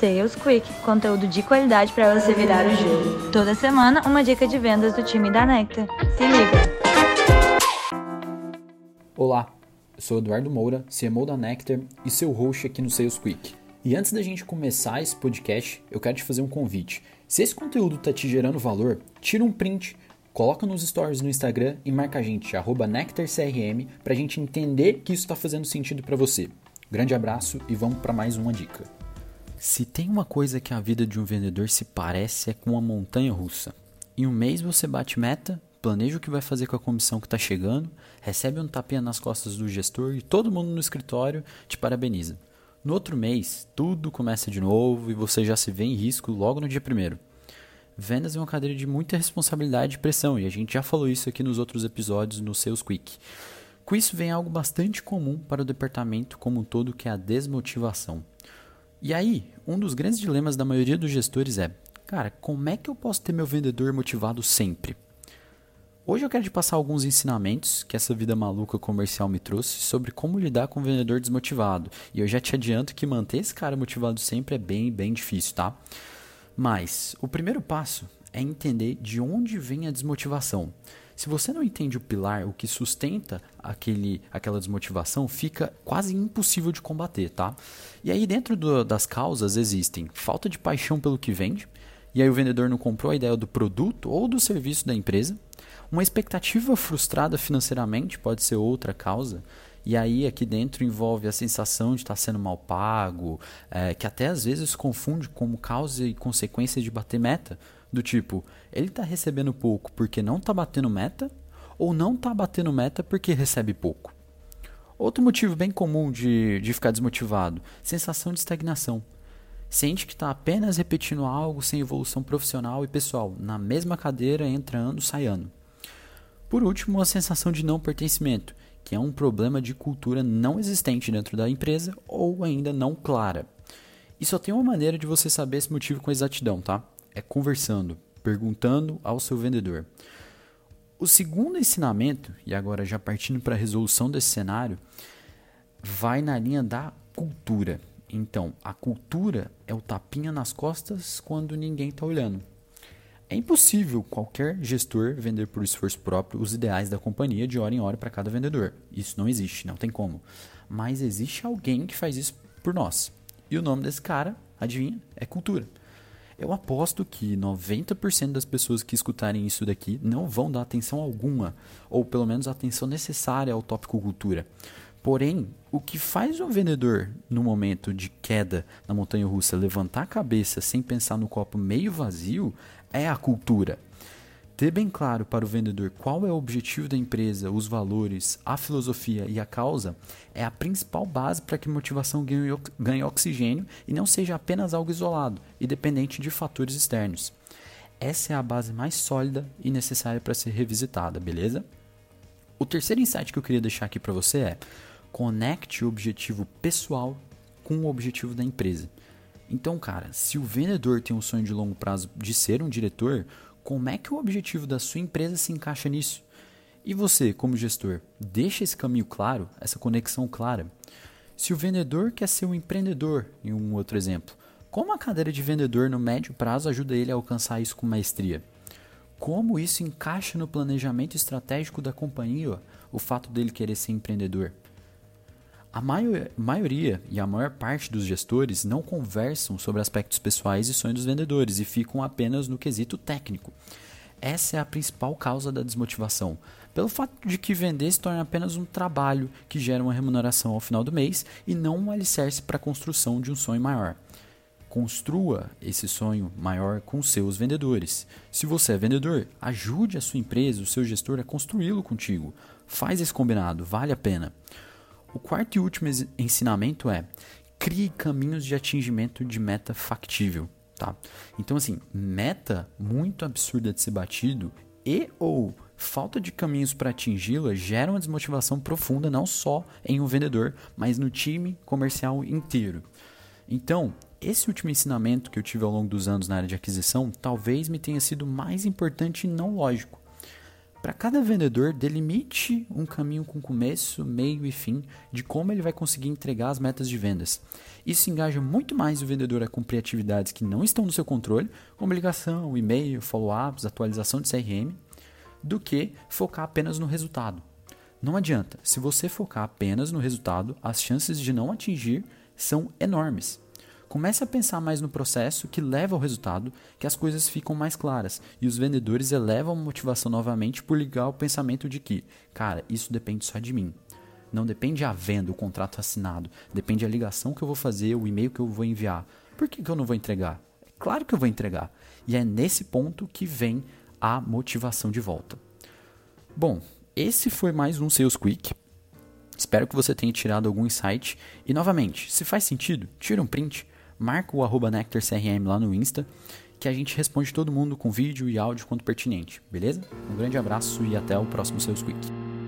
Sales Quick, conteúdo de qualidade para você virar o jogo. Toda semana, uma dica de vendas do time da Nectar. Se liga! Olá, eu sou Eduardo Moura, CMO da Nectar e seu host aqui no Sales Quick. E antes da gente começar esse podcast, eu quero te fazer um convite. Se esse conteúdo está te gerando valor, tira um print, coloca nos stories no Instagram e marca a gente, NectarCRM, para a gente entender que isso está fazendo sentido para você. Grande abraço e vamos para mais uma dica. Se tem uma coisa que a vida de um vendedor se parece é com uma montanha russa. Em um mês você bate meta, planeja o que vai fazer com a comissão que está chegando, recebe um tapinha nas costas do gestor e todo mundo no escritório te parabeniza. No outro mês, tudo começa de novo e você já se vê em risco logo no dia primeiro. Vendas é uma cadeira de muita responsabilidade e pressão, e a gente já falou isso aqui nos outros episódios no Sales Quick. Com isso vem algo bastante comum para o departamento como um todo, que é a desmotivação. E aí, um dos grandes dilemas da maioria dos gestores é: cara, como é que eu posso ter meu vendedor motivado sempre? Hoje eu quero te passar alguns ensinamentos que essa vida maluca comercial me trouxe sobre como lidar com um vendedor desmotivado. E eu já te adianto que manter esse cara motivado sempre é bem, bem difícil, tá? Mas o primeiro passo é entender de onde vem a desmotivação. Se você não entende o pilar, o que sustenta aquele, aquela desmotivação, fica quase impossível de combater, tá? E aí dentro do, das causas existem falta de paixão pelo que vende, e aí o vendedor não comprou a ideia do produto ou do serviço da empresa. Uma expectativa frustrada financeiramente pode ser outra causa. E aí aqui dentro envolve a sensação de estar sendo mal pago, é, que até às vezes confunde como causa e consequência de bater meta. Do tipo, ele está recebendo pouco porque não está batendo meta, ou não está batendo meta porque recebe pouco. Outro motivo bem comum de, de ficar desmotivado: sensação de estagnação. Sente que está apenas repetindo algo sem evolução profissional e pessoal, na mesma cadeira, entra ano, sai ano. Por último, a sensação de não pertencimento, que é um problema de cultura não existente dentro da empresa ou ainda não clara. E só tem uma maneira de você saber esse motivo com exatidão, tá? É conversando, perguntando ao seu vendedor. O segundo ensinamento, e agora já partindo para a resolução desse cenário, vai na linha da cultura. Então, a cultura é o tapinha nas costas quando ninguém está olhando. É impossível qualquer gestor vender por esforço próprio os ideais da companhia de hora em hora para cada vendedor. Isso não existe, não tem como. Mas existe alguém que faz isso por nós. E o nome desse cara, adivinha? É cultura. Eu aposto que 90% das pessoas que escutarem isso daqui não vão dar atenção alguma, ou pelo menos a atenção necessária ao tópico cultura. Porém, o que faz o vendedor no momento de queda na montanha russa levantar a cabeça sem pensar no copo meio vazio é a cultura. Ter bem claro para o vendedor qual é o objetivo da empresa, os valores, a filosofia e a causa é a principal base para que a motivação ganhe oxigênio e não seja apenas algo isolado e dependente de fatores externos. Essa é a base mais sólida e necessária para ser revisitada, beleza? O terceiro insight que eu queria deixar aqui para você é: conecte o objetivo pessoal com o objetivo da empresa. Então, cara, se o vendedor tem um sonho de longo prazo de ser um diretor, como é que o objetivo da sua empresa se encaixa nisso? E você, como gestor, deixa esse caminho claro, essa conexão clara? Se o vendedor quer ser um empreendedor, em um outro exemplo, como a cadeira de vendedor no médio prazo ajuda ele a alcançar isso com maestria? Como isso encaixa no planejamento estratégico da companhia, o fato dele querer ser empreendedor? A maioria e a maior parte dos gestores não conversam sobre aspectos pessoais e sonhos dos vendedores e ficam apenas no quesito técnico. Essa é a principal causa da desmotivação, pelo fato de que vender se torna apenas um trabalho que gera uma remuneração ao final do mês e não um alicerce para a construção de um sonho maior. Construa esse sonho maior com seus vendedores. Se você é vendedor, ajude a sua empresa, o seu gestor a construí-lo contigo. Faz esse combinado, vale a pena. O quarto e último ensinamento é: crie caminhos de atingimento de meta factível. Tá? Então, assim, meta muito absurda de ser batido e ou falta de caminhos para atingi-la gera uma desmotivação profunda não só em um vendedor, mas no time comercial inteiro. Então, esse último ensinamento que eu tive ao longo dos anos na área de aquisição talvez me tenha sido mais importante e não lógico. Para cada vendedor, delimite um caminho com começo, meio e fim de como ele vai conseguir entregar as metas de vendas. Isso engaja muito mais o vendedor a cumprir atividades que não estão no seu controle, como ligação, e-mail, follow-ups, atualização de CRM, do que focar apenas no resultado. Não adianta, se você focar apenas no resultado, as chances de não atingir são enormes. Comece a pensar mais no processo que leva ao resultado, que as coisas ficam mais claras e os vendedores elevam a motivação novamente por ligar o pensamento de que, cara, isso depende só de mim. Não depende a venda, o contrato assinado, depende a ligação que eu vou fazer, o e-mail que eu vou enviar. Por que, que eu não vou entregar? É claro que eu vou entregar. E é nesse ponto que vem a motivação de volta. Bom, esse foi mais um Sales Quick. Espero que você tenha tirado algum insight. E novamente, se faz sentido, tira um print, marca o arroba NectarCRM lá no Insta, que a gente responde todo mundo com vídeo e áudio quanto pertinente, beleza? Um grande abraço e até o próximo Seus Quick.